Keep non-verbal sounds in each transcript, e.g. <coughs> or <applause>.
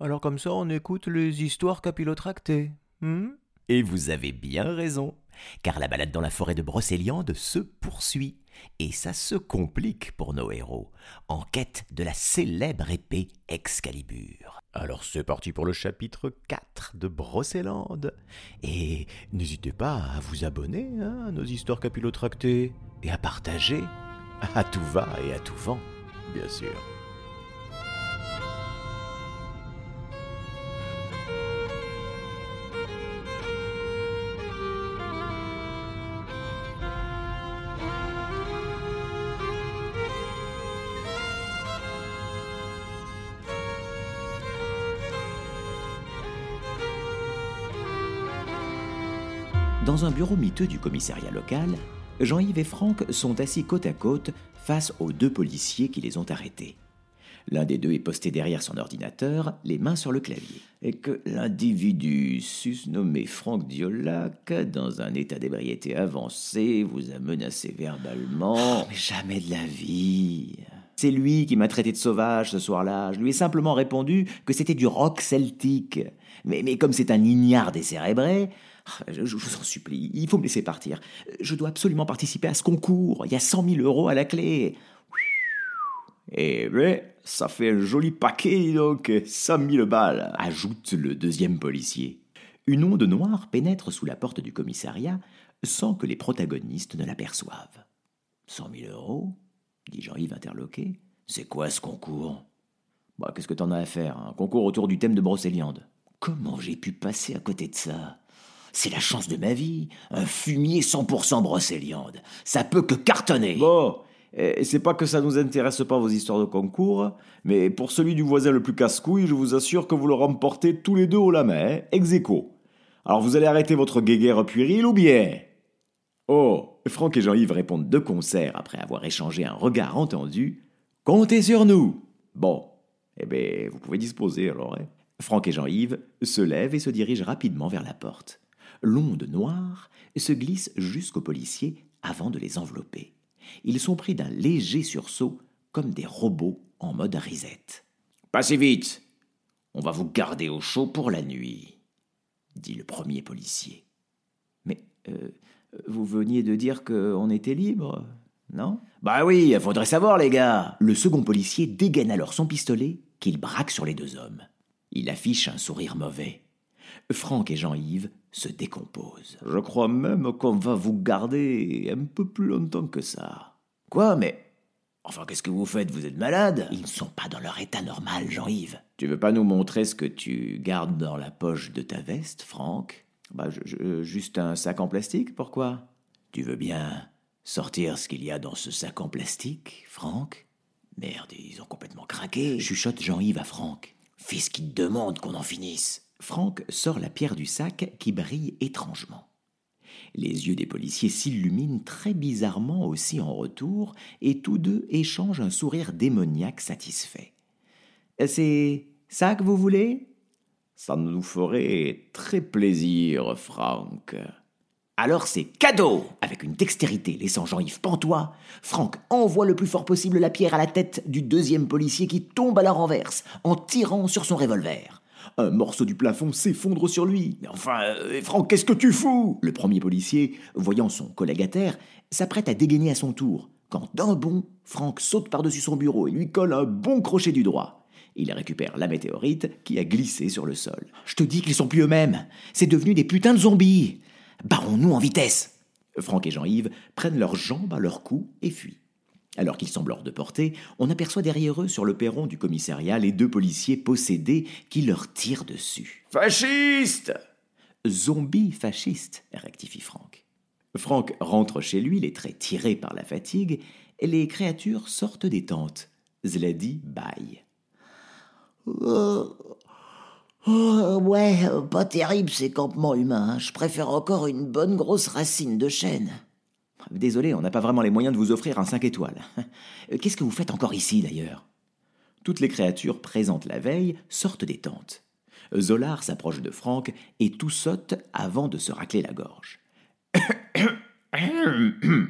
Alors comme ça, on écoute les histoires capillotractées. Hmm? Et vous avez bien raison, car la balade dans la forêt de Brocéliande se poursuit, et ça se complique pour nos héros, en quête de la célèbre épée Excalibur. Alors c'est parti pour le chapitre 4 de Brocéliande. Et n'hésitez pas à vous abonner hein, à nos histoires capillotractées, et à partager à tout va et à tout vent, bien sûr. Dans un bureau miteux du commissariat local, Jean-Yves et Franck sont assis côte à côte face aux deux policiers qui les ont arrêtés. L'un des deux est posté derrière son ordinateur, les mains sur le clavier. Et que l'individu susnommé Franck Diolac, dans un état d'ébriété avancé, vous a menacé verbalement. mais jamais de la vie. C'est lui qui m'a traité de sauvage ce soir-là. Je lui ai simplement répondu que c'était du rock celtique. Mais, mais comme c'est un ignare décérébré, je, je vous en supplie, il faut me laisser partir. Je dois absolument participer à ce concours. Il y a 100 000 euros à la clé. Eh ben, ça fait un joli paquet, donc 100 000 balles, ajoute le deuxième policier. Une onde noire pénètre sous la porte du commissariat sans que les protagonistes ne l'aperçoivent. 100 000 euros dit Jean-Yves interloqué. C'est quoi ce concours? Bah, qu'est-ce que t'en as à faire Un concours autour du thème de Brocéliande? Comment j'ai pu passer à côté de ça? C'est la chance de ma vie. Un fumier 100% brocéliande. Ça peut que cartonner. Bon, et c'est pas que ça nous intéresse pas vos histoires de concours, mais pour celui du voisin le plus casse-couille, je vous assure que vous le remportez tous les deux au la main, hein, ex aequo. Alors vous allez arrêter votre guéguerre puérile ou bien? Oh Franck et Jean-Yves répondent de concert après avoir échangé un regard entendu. Comptez sur nous Bon, eh bien, vous pouvez disposer alors. Hein. Franck et Jean-Yves se lèvent et se dirigent rapidement vers la porte l'onde noire se glisse jusqu'aux policiers avant de les envelopper. Ils sont pris d'un léger sursaut, comme des robots en mode reset. Passez vite On va vous garder au chaud pour la nuit, dit le premier policier. Mais euh, vous veniez de dire qu'on était libre, non Bah oui, faudrait savoir, les gars Le second policier dégaine alors son pistolet qu'il braque sur les deux hommes. Il affiche un sourire mauvais. Franck et Jean-Yves se décomposent. Je crois même qu'on va vous garder un peu plus longtemps que ça. Quoi, mais. Enfin, qu'est-ce que vous faites? Vous êtes malade? Ils ne sont pas dans leur état normal, Jean-Yves. Tu veux pas nous montrer ce que tu gardes dans la poche de ta veste, Franck? Bah, juste un sac en plastique, pourquoi? Tu veux bien sortir ce qu'il y a dans ce sac en plastique, Franck? Merde, ils ont complètement craqué. Chuchote Jean-Yves à Franck. Fais ce qu'il te demande qu'on en finisse. Franck sort la pierre du sac qui brille étrangement. Les yeux des policiers s'illuminent très bizarrement aussi en retour, et tous deux échangent un sourire démoniaque satisfait. C'est ça que vous voulez? Ça nous ferait très plaisir, Franck. Alors c'est cadeau Avec une dextérité laissant Jean-Yves pantois, Franck envoie le plus fort possible la pierre à la tête du deuxième policier qui tombe à la renverse en tirant sur son revolver. Un morceau du plafond s'effondre sur lui. Mais enfin, euh, Franck, qu'est-ce que tu fous? Le premier policier, voyant son collègue à terre, s'apprête à dégainer à son tour, quand d'un bond, Franck saute par-dessus son bureau et lui colle un bon crochet du droit. Il récupère la météorite qui a glissé sur le sol. Je te dis qu'ils sont plus eux-mêmes. C'est devenu des putains de zombies. Barrons-nous en vitesse? Franck et Jean-Yves prennent leurs jambes à leur cou et fuient. Alors qu'ils semblent hors de portée, on aperçoit derrière eux sur le perron du commissariat les deux policiers possédés qui leur tirent dessus. Fasciste Zombie fasciste, rectifie Franck. Franck rentre chez lui, les traits tirés par la fatigue, et les créatures sortent des tentes. Zladi baille. Oh, oh, ouais, pas terrible ces campements humains. Hein. Je préfère encore une bonne grosse racine de chêne. Désolé, on n'a pas vraiment les moyens de vous offrir un 5 étoiles. <laughs> Qu'est-ce que vous faites encore ici, d'ailleurs? Toutes les créatures présentes la veille sortent des tentes. Zolar s'approche de Franck et tout saute avant de se racler la gorge. <coughs>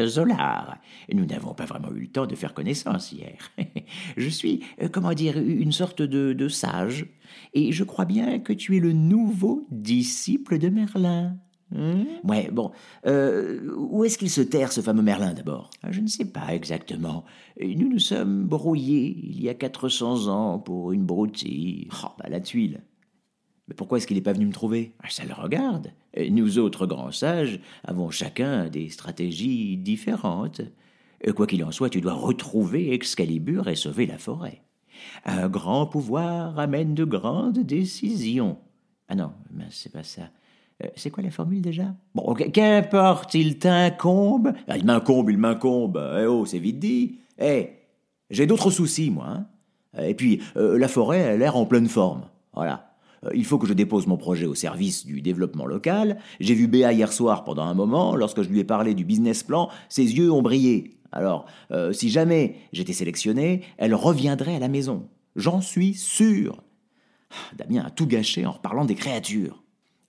Zolar, nous n'avons pas vraiment eu le temps de faire connaissance hier. <laughs> je suis, euh, comment dire, une sorte de, de sage, et je crois bien que tu es le nouveau disciple de Merlin. Hein Ouais, bon. Euh, où est-ce qu'il se terre, ce fameux Merlin, d'abord? Ah, Je ne sais pas exactement. Nous nous sommes brouillés il y a 400 ans pour une broutille. Oh, bah la tuile. Mais pourquoi est-ce qu'il n'est pas venu me trouver? Ah, Ça le regarde. Nous autres grands sages avons chacun des stratégies différentes. Quoi qu'il en soit, tu dois retrouver Excalibur et sauver la forêt. Un grand pouvoir amène de grandes décisions. Ah non, c'est pas ça. Euh, C'est quoi la formule déjà? Bon, qu- qu'importe, il t'incombe. Ah, Il m'incombe, il m'incombe. Eh oh, c'est vite dit. Eh, j'ai d'autres soucis, moi. hein. Et puis, euh, la forêt, elle a l'air en pleine forme. Voilà. Euh, Il faut que je dépose mon projet au service du développement local. J'ai vu Béa hier soir pendant un moment. Lorsque je lui ai parlé du business plan, ses yeux ont brillé. Alors, si jamais j'étais sélectionné, elle reviendrait à la maison. J'en suis sûr. Ah, Damien a tout gâché en reparlant des créatures.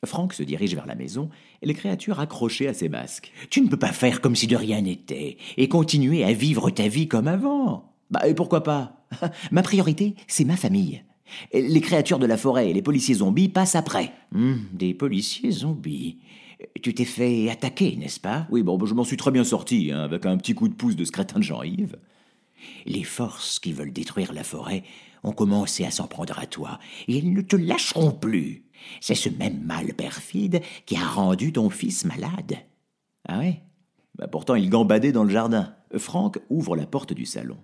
Franck se dirige vers la maison et les créatures accrochées à ses masques. Tu ne peux pas faire comme si de rien n'était et continuer à vivre ta vie comme avant. Bah, et pourquoi pas? <laughs> Ma priorité, c'est ma famille. Les créatures de la forêt et les policiers zombies passent après. Hum, des policiers zombies. Tu t'es fait attaquer, n'est-ce pas? Oui, bon, bah, je m'en suis très bien sorti, hein, avec un petit coup de pouce de ce crétin de Jean-Yves. Les forces qui veulent détruire la forêt ont commencé à s'en prendre à toi, et elles ne te lâcheront plus. C'est ce même mal perfide qui a rendu ton fils malade. Ah ouais? Bah, Pourtant, il gambadait dans le jardin. Franck ouvre la porte du salon.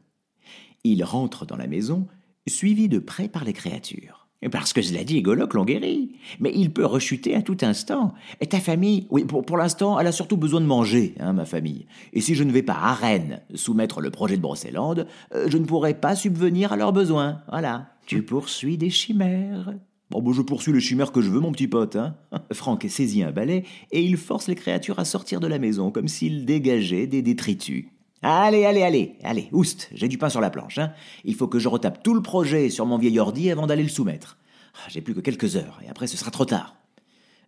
Il rentre dans la maison, suivi de près par les créatures. Parce que cela dit, Goloc l'ont guéri. Mais il peut rechuter à tout instant. Et ta famille Oui, pour, l'instant, elle a surtout besoin de manger, hein, ma famille. Et si je ne vais pas à Rennes soumettre le projet de Brocéliande, euh, je ne pourrai pas subvenir à leurs besoins. Voilà. Tu poursuis des chimères. Bon, bah, je poursuis le chimère que je veux, mon petit pote. Hein. <laughs> Franck saisit un balai et il force les créatures à sortir de la maison, comme s'il dégageait des détritus. Allez, allez, allez, allez, oust, j'ai du pain sur la planche. Hein. Il faut que je retape tout le projet sur mon vieil ordi avant d'aller le soumettre. Ah, J'ai plus que quelques heures, et après ce sera trop tard.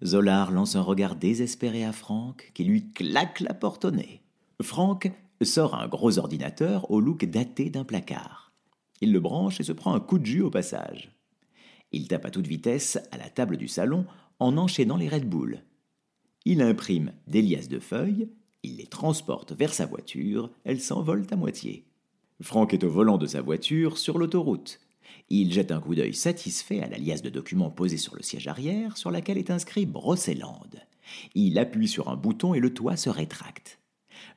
Zolar lance un regard désespéré à Franck, qui lui claque la porte au nez. Franck sort un gros ordinateur au look daté d'un placard. Il le branche et se prend un coup de jus au passage. Il tape à toute vitesse à la table du salon en enchaînant les Red Bull. Il imprime des liasses de feuilles, il les transporte vers sa voiture, elles s'envolent à moitié. Franck est au volant de sa voiture sur l'autoroute. Il jette un coup d'œil satisfait à la liasse de documents posée sur le siège arrière, sur laquelle est inscrit Brocélande. Il appuie sur un bouton et le toit se rétracte.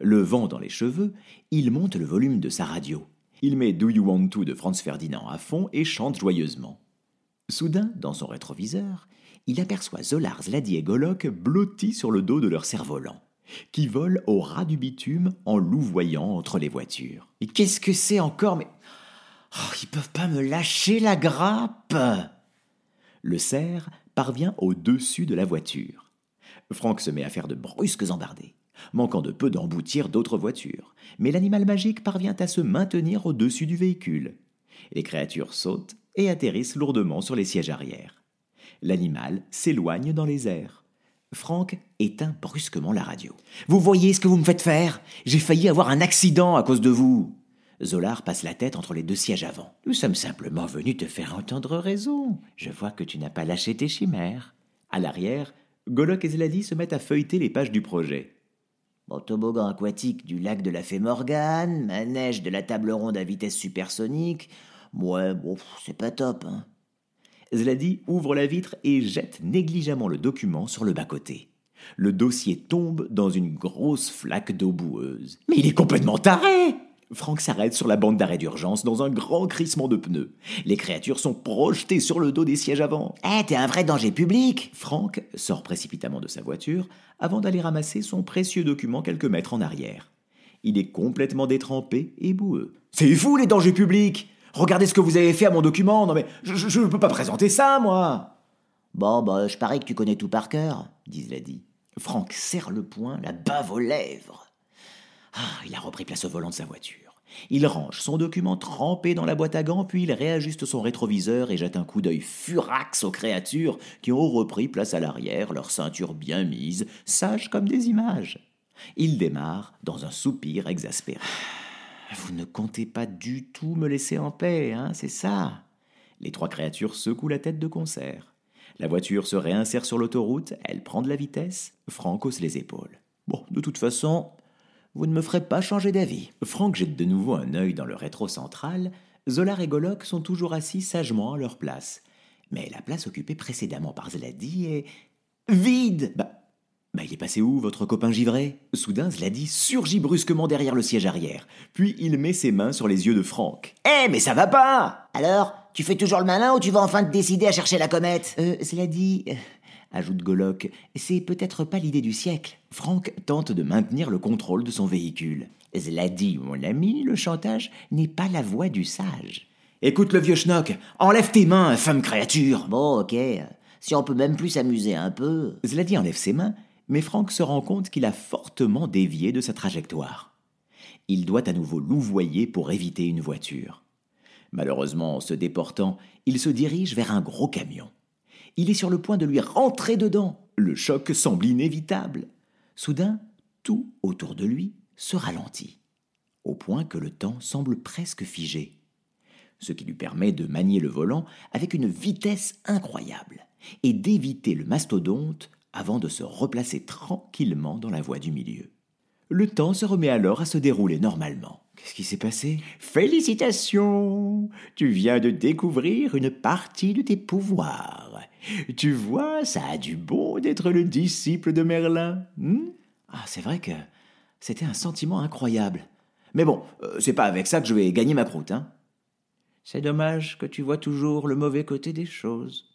Le vent dans les cheveux, il monte le volume de sa radio. Il met Do You Want To de Franz Ferdinand à fond et chante joyeusement. Soudain, dans son rétroviseur, il aperçoit Zolar, Zladi et Golok blottis sur le dos de leur cerf-volant, qui vole au ras du bitume en louvoyant entre les voitures. Mais qu'est-ce que c'est encore? Mais. Oh, ils peuvent pas me lâcher la grappe Le cerf parvient au-dessus de la voiture. Franck se met à faire de brusques embardées, manquant de peu d'emboutir d'autres voitures. Mais l'animal magique parvient à se maintenir au-dessus du véhicule. Les créatures sautent et atterrissent lourdement sur les sièges arrière. L'animal s'éloigne dans les airs. Franck éteint brusquement la radio. Vous voyez ce que vous me faites faire? J'ai failli avoir un accident à cause de vous Zolar passe la tête entre les deux sièges avant. Nous sommes simplement venus te faire entendre raison. Je vois que tu n'as pas lâché tes chimères. À l'arrière, Golok et Zladi se mettent à feuilleter les pages du projet. Bon, toboggan aquatique du lac de la Fée Morgane, manège de la table ronde à vitesse supersonique. Ouais, bon, c'est pas top, hein. Zladi ouvre la vitre et jette négligemment le document sur le bas-côté. Le dossier tombe dans une grosse flaque d'eau boueuse. Mais il est complètement taré Franck s'arrête sur la bande d'arrêt d'urgence dans un grand crissement de pneus. Les créatures sont projetées sur le dos des sièges avant. Eh, t'es un vrai danger public Franck sort précipitamment de sa voiture avant d'aller ramasser son précieux document quelques mètres en arrière. Il est complètement détrempé et boueux. C'est vous les dangers publics Regardez ce que vous avez fait à mon document. Non mais je ne peux pas présenter ça, moi. Bon, bah, je parie que tu connais tout par cœur, dit Zladi. Franck serre le poing, la bave aux lèvres. Ah, il a repris place au volant de sa voiture. Il range son document trempé dans la boîte à gants, puis il réajuste son rétroviseur et jette un coup d'œil furax aux créatures qui ont repris place à l'arrière, leur ceinture bien mise, sages comme des images. Il démarre dans un soupir exaspéré. Vous ne comptez pas du tout me laisser en paix, hein, c'est ça Les trois créatures secouent la tête de concert. La voiture se réinsère sur l'autoroute, elle prend de la vitesse, Franck hausse les épaules. Bon, de toute façon, vous ne me ferez pas changer d'avis. Franck jette de nouveau un œil dans le rétro central. Zolar et Golok sont toujours assis sagement à leur place. Mais la place occupée précédemment par Zladi est vide. Bah, bah, il est passé où, votre copain givré? Soudain, Zladi surgit brusquement derrière le siège arrière. Puis il met ses mains sur les yeux de Franck. Eh, mais ça va pas Alors, tu fais toujours le malin ou tu vas enfin te décider à chercher la comète? Euh, Zladi, euh, ajoute Golok, c'est peut-être pas l'idée du siècle. Franck tente de maintenir le contrôle de son véhicule. Zladi, mon ami, le chantage n'est pas la voie du sage. Écoute le vieux schnock, enlève tes mains, femme créature Bon, ok. Si on peut même plus s'amuser un peu. Zladi enlève ses mains, mais Franck se rend compte qu'il a fortement dévié de sa trajectoire. Il doit à nouveau louvoyer pour éviter une voiture. Malheureusement, en se déportant, il se dirige vers un gros camion. Il est sur le point de lui rentrer dedans. Le choc semble inévitable. Soudain, tout autour de lui se ralentit, au point que le temps semble presque figé, ce qui lui permet de manier le volant avec une vitesse incroyable et d'éviter le mastodonte avant de se replacer tranquillement dans la voie du milieu. Le temps se remet alors à se dérouler normalement. Qu'est-ce qui s'est passé? Félicitations Tu viens de découvrir une partie de tes pouvoirs. Tu vois, ça a du bon d'être le disciple de Merlin. hmm? Ah, c'est vrai que c'était un sentiment incroyable. Mais bon, euh, c'est pas avec ça que je vais gagner ma croûte, hein. C'est dommage que tu vois toujours le mauvais côté des choses.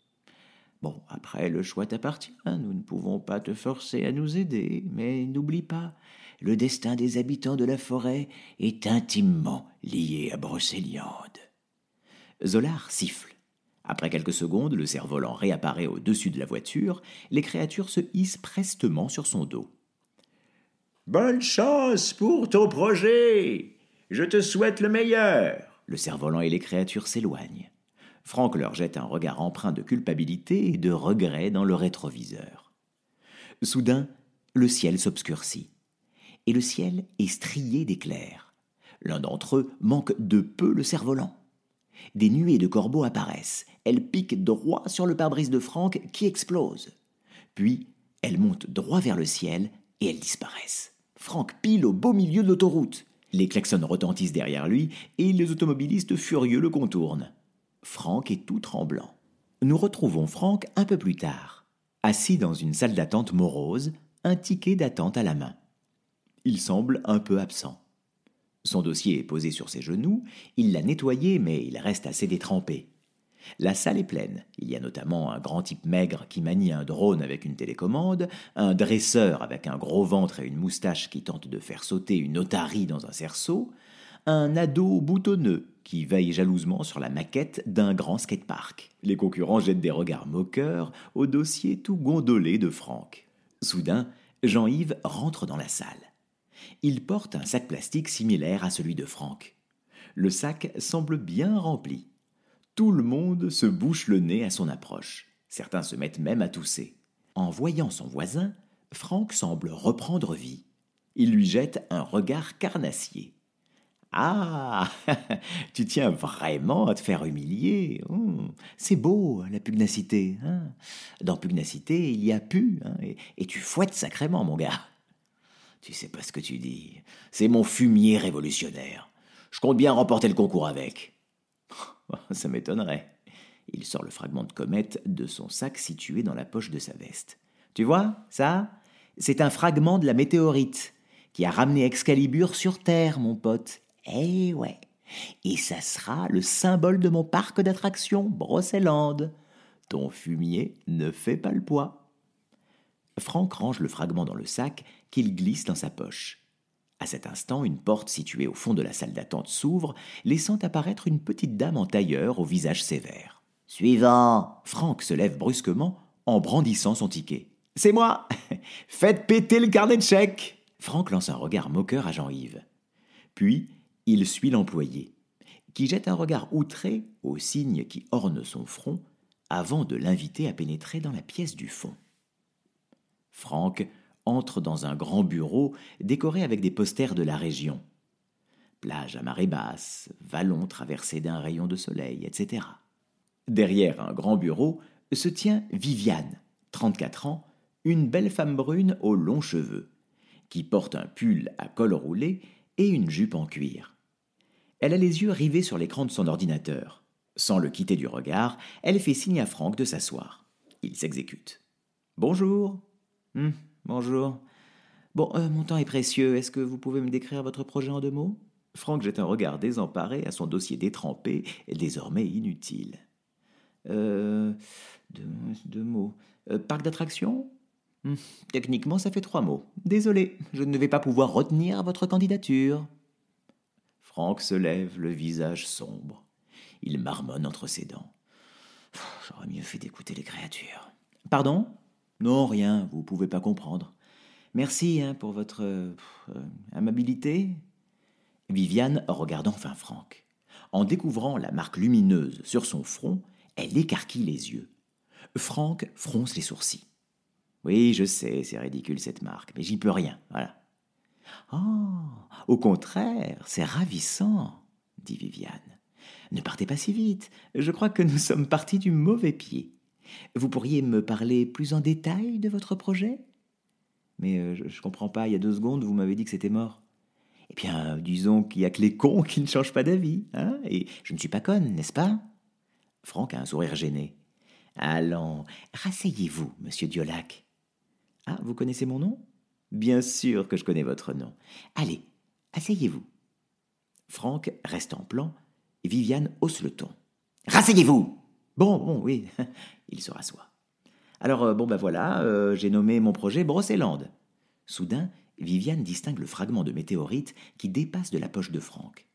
Bon, après, le choix t'appartient. Nous ne pouvons pas te forcer à nous aider, mais n'oublie pas, le destin des habitants de la forêt est intimement lié à Brocéliande. Zolar siffle. Après quelques secondes, le cerf-volant réapparaît au-dessus de la voiture, les créatures se hissent prestement sur son dos. Bonne chance pour ton projet Je te souhaite le meilleur Le cerf-volant et les créatures s'éloignent. Franck leur jette un regard empreint de culpabilité et de regret dans le rétroviseur. Soudain, le ciel s'obscurcit. Et le ciel est strié d'éclairs. L'un d'entre eux manque de peu le cerf-volant. Des nuées de corbeaux apparaissent. Elles piquent droit sur le pare-brise de Franck qui explose. Puis, elles montent droit vers le ciel et elles disparaissent. Franck pile au beau milieu de l'autoroute. Les klaxons retentissent derrière lui et les automobilistes furieux le contournent. Franck est tout tremblant. Nous retrouvons Franck un peu plus tard, assis dans une salle d'attente morose, un ticket d'attente à la main. Il semble un peu absent. Son dossier est posé sur ses genoux, il l'a nettoyé mais il reste assez détrempé. La salle est pleine. Il y a notamment un grand type maigre qui manie un drone avec une télécommande, un dresseur avec un gros ventre et une moustache qui tente de faire sauter une otarie dans un cerceau, un ado boutonneux qui veille jalousement sur la maquette d'un grand skatepark. Les concurrents jettent des regards moqueurs au dossier tout gondolé de Franck. Soudain, Jean-Yves rentre dans la salle. Il porte un sac plastique similaire à celui de Franck. Le sac semble bien rempli. Tout le monde se bouche le nez à son approche. Certains se mettent même à tousser. En voyant son voisin, Franck semble reprendre vie. Il lui jette un regard carnassier. Ah <laughs> Tu tiens vraiment à te faire humilier Hum, C'est beau, la pugnacité. hein. Dans pugnacité, il y a pu, hein, et tu fouettes sacrément, mon gars. Tu sais pas ce que tu dis. C'est mon fumier révolutionnaire. Je compte bien remporter le concours avec. <laughs> Ça m'étonnerait. Il sort le fragment de comète de son sac situé dans la poche de sa veste. Tu vois, ça? C'est un fragment de la météorite qui a ramené Excalibur sur Terre, mon pote. Eh ouais. Et ça sera le symbole de mon parc d'attractions, Brocéliande. Ton fumier ne fait pas le poids. Franck range le fragment dans le sac qu'il glisse dans sa poche. À cet instant, une porte située au fond de la salle d'attente s'ouvre, laissant apparaître une petite dame en tailleur au visage sévère. Suivant. Franck se lève brusquement en brandissant son ticket. C'est moi <laughs> Faites péter le carnet de chèques Franck lance un regard moqueur à Jean-Yves. Puis, il suit l'employé, qui jette un regard outré au signe qui orne son front avant de l'inviter à pénétrer dans la pièce du fond. Franck entre dans un grand bureau décoré avec des posters de la région. Plage à marée basse, vallon traversé d'un rayon de soleil, etc. Derrière un grand bureau se tient Viviane, 34 ans, une belle femme brune aux longs cheveux, qui porte un pull à col roulé et une jupe en cuir. Elle a les yeux rivés sur l'écran de son ordinateur. Sans le quitter du regard, elle fait signe à Franck de s'asseoir. Il s'exécute. Bonjour. Hum, bonjour. Bon, euh, mon temps est précieux. Est-ce que vous pouvez me décrire votre projet en deux mots? Franck jette un regard désemparé à son dossier détrempé désormais inutile. Euh. Deux, mots. Euh, parc d'attractions? Hum, Techniquement, ça fait trois mots. Désolé, je ne vais pas pouvoir retenir votre candidature. Franck se lève, le visage sombre. Il marmonne entre ses dents. J'aurais mieux fait d'écouter les créatures. Pardon? Non, rien, vous pouvez pas comprendre. Merci hein, pour votre euh, amabilité. Viviane regarde enfin Franck. En découvrant la marque lumineuse sur son front, elle écarquille les yeux. Franck fronce les sourcils. Oui, je sais, c'est ridicule cette marque, mais j'y peux rien, voilà. Oh, au contraire, c'est ravissant, dit Viviane. Ne partez pas si vite, je crois que nous sommes partis du mauvais pied. Vous pourriez me parler plus en détail de votre projet? Mais euh, je, ne comprends pas, il y a deux secondes, vous m'avez dit que c'était mort. Eh bien, disons qu'il y a que les cons qui ne changent pas d'avis, hein Et je ne suis pas conne, n'est-ce pas? Franck a un sourire gêné. Allons, rasseyez-vous, monsieur Diolac. Ah, vous connaissez mon nom? Bien sûr que je connais votre nom. Allez, asseyez-vous. Franck reste en plan, et Viviane hausse le ton. Rasseyez-vous Bon, bon, oui, <laughs> il se rassoit. Alors, euh, bon, ben voilà, euh, j'ai nommé mon projet Brocéland. Soudain, Viviane distingue le fragment de météorite qui dépasse de la poche de Franck.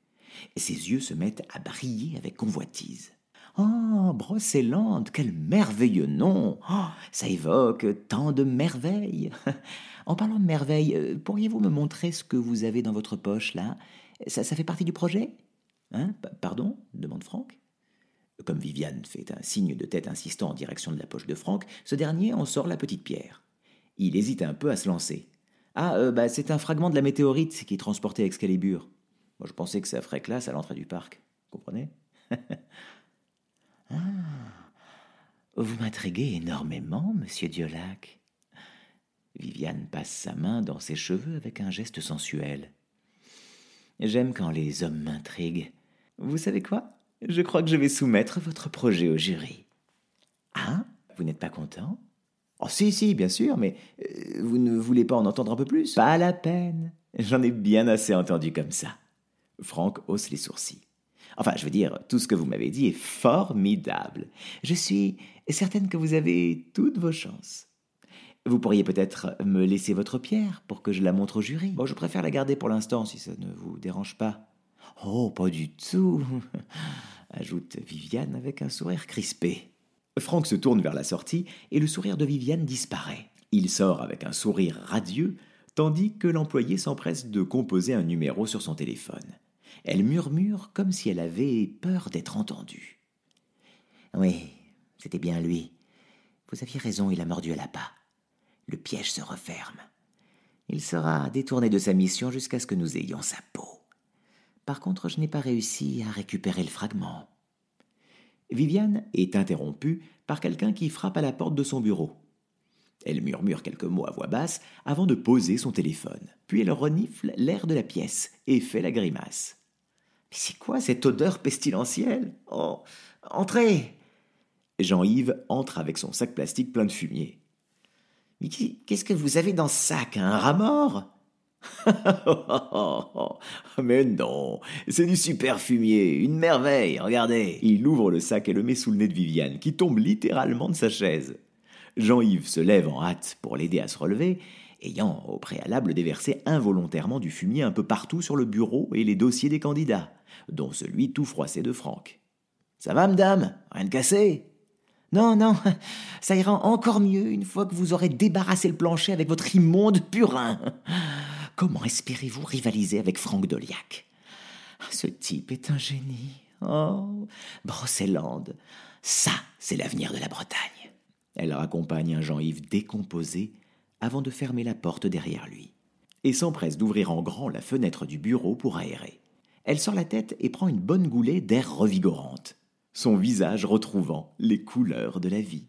Ses yeux se mettent à briller avec convoitise. Oh, Brocéland, quel merveilleux nom oh, Ça évoque tant de merveilles <laughs> En parlant de merveilles, euh, pourriez-vous me montrer ce que vous avez dans votre poche, là? Ça, ça fait partie du projet? Hein? Pardon? demande Franck. Comme Viviane fait un signe de tête insistant en direction de la poche de Franck, ce dernier en sort la petite pierre. Il hésite un peu à se lancer. Ah, euh, bah, c'est un fragment de la météorite qui transportait Excalibur. Moi, je pensais que ça ferait classe à l'entrée du parc. Comprenez? <laughs> ah, Vous m'intriguez énormément, monsieur Diolac. Viviane passe sa main dans ses cheveux avec un geste sensuel. J'aime quand les hommes m'intriguent. Vous savez quoi? Je crois que je vais soumettre votre projet au jury. Ah Vous n'êtes pas content? Oh si, si, bien sûr, mais euh, vous ne voulez pas en entendre un peu plus? Pas la peine. J'en ai bien assez entendu comme ça. Franck hausse les sourcils. Enfin, je veux dire, tout ce que vous m'avez dit est formidable. Je suis certaine que vous avez toutes vos chances. Vous pourriez peut-être me laisser votre pierre pour que je la montre au jury. Bon, je préfère la garder pour l'instant si ça ne vous dérange pas. Oh, pas du tout, <laughs> ajoute Viviane avec un sourire crispé. Franck se tourne vers la sortie et le sourire de Viviane disparaît. Il sort avec un sourire radieux, tandis que l'employé s'empresse de composer un numéro sur son téléphone. Elle murmure comme si elle avait peur d'être entendue. Oui, c'était bien lui. Vous aviez raison, il a mordu à la pas. Le piège se referme. Il sera détourné de sa mission jusqu'à ce que nous ayons sa peau. Par contre, je n'ai pas réussi à récupérer le fragment. Viviane est interrompue par quelqu'un qui frappe à la porte de son bureau. Elle murmure quelques mots à voix basse avant de poser son téléphone. Puis elle renifle l'air de la pièce et fait la grimace. Mais c'est quoi cette odeur pestilentielle? Oh Entrez Jean-Yves entre avec son sac plastique plein de fumier. Mais qu'est-ce que vous avez dans ce sac? Un rat mort? <laughs> Mais non, c'est du super fumier, une merveille, regardez. Il ouvre le sac et le met sous le nez de Viviane, qui tombe littéralement de sa chaise. Jean-Yves se lève en hâte pour l'aider à se relever, ayant au préalable déversé involontairement du fumier un peu partout sur le bureau et les dossiers des candidats, dont celui tout froissé de Franck. Ça va, madame? Rien de cassé? Non, non, <laughs> ça ira encore mieux une fois que vous aurez débarrassé le plancher avec votre immonde purin. <laughs> Comment espérez-vous rivaliser avec Franck Doliac? Ce type est un génie. Oh, Brocélande, ça, c'est l'avenir de la Bretagne. Elle raccompagne un Jean-Yves décomposé avant de fermer la porte derrière lui, et s'empresse d'ouvrir en grand la fenêtre du bureau pour aérer. Elle sort la tête et prend une bonne goulée d'air revigorante, son visage retrouvant les couleurs de la vie.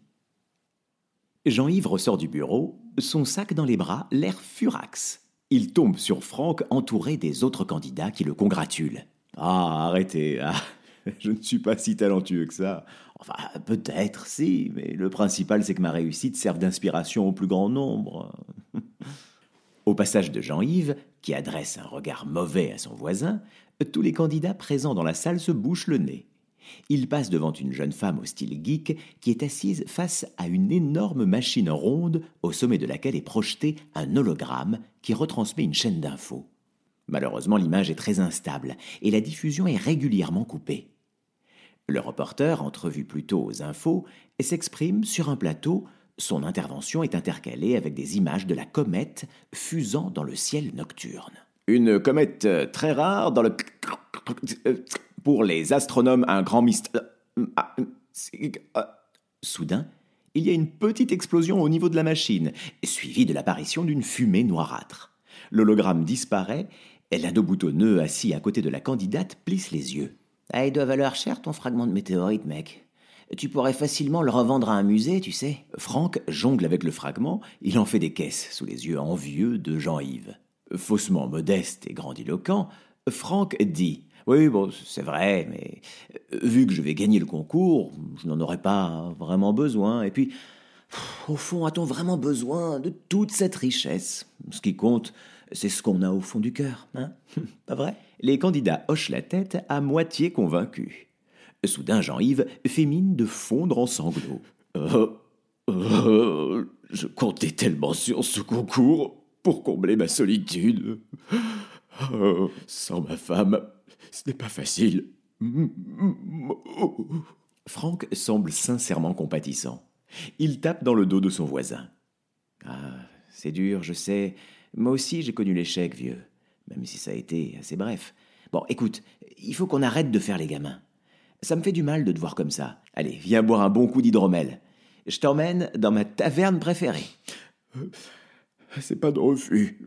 Jean-Yves ressort du bureau, son sac dans les bras, l'air furax. Il tombe sur Franck entouré des autres candidats qui le congratulent. Ah, arrêtez, ah, <laughs> je ne suis pas si talentueux que ça. Enfin, peut-être, si, mais le principal, c'est que ma réussite serve d'inspiration au plus grand nombre. <laughs> Au passage de Jean-Yves, qui adresse un regard mauvais à son voisin, tous les candidats présents dans la salle se bouchent le nez. Il passe devant une jeune femme au style geek qui est assise face à une énorme machine ronde au sommet de laquelle est projeté un hologramme qui retransmet une chaîne d'infos. Malheureusement, l'image est très instable et la diffusion est régulièrement coupée. Le reporter, entrevu plus tôt aux infos, s'exprime sur un plateau. Son intervention est intercalée avec des images de la comète fusant dans le ciel nocturne. Une comète très rare dans le pour les astronomes un grand mystère. Soudain, il y a une petite explosion au niveau de la machine, suivie de l'apparition d'une fumée noirâtre. L'hologramme disparaît et l'ado boutonneux assis à côté de la candidate plisse les yeux. Ah, il doit valoir cher ton fragment de météorite, mec. Tu pourrais facilement le revendre à un musée, tu sais. Franck jongle avec le fragment, il en fait des caisses sous les yeux envieux de Jean-Yves. Faussement modeste et grandiloquent, Franck dit oui, bon, c'est vrai, mais euh, vu que je vais gagner le concours, je n'en aurai pas vraiment besoin. Et puis, au fond, a-t-on vraiment besoin de toute cette richesse? Ce qui compte, c'est ce qu'on a au fond du cœur, hein? <laughs> Pas vrai? Les candidats hochent la tête à moitié convaincus. Soudain, Jean-Yves fait mine de fondre en sanglots. Euh, euh, je comptais tellement sur ce concours pour combler ma solitude. sans ma femme, ce n'est pas facile. Franck semble sincèrement compatissant. Il tape dans le dos de son voisin. Ah, c'est dur, je sais. Moi aussi j'ai connu l'échec, vieux. Même si ça a été assez bref. Bon, écoute, il faut qu'on arrête de faire les gamins. Ça me fait du mal de te voir comme ça. Allez, viens boire un bon coup d'hydromel. Je t'emmène dans ma taverne préférée. C'est pas de refus.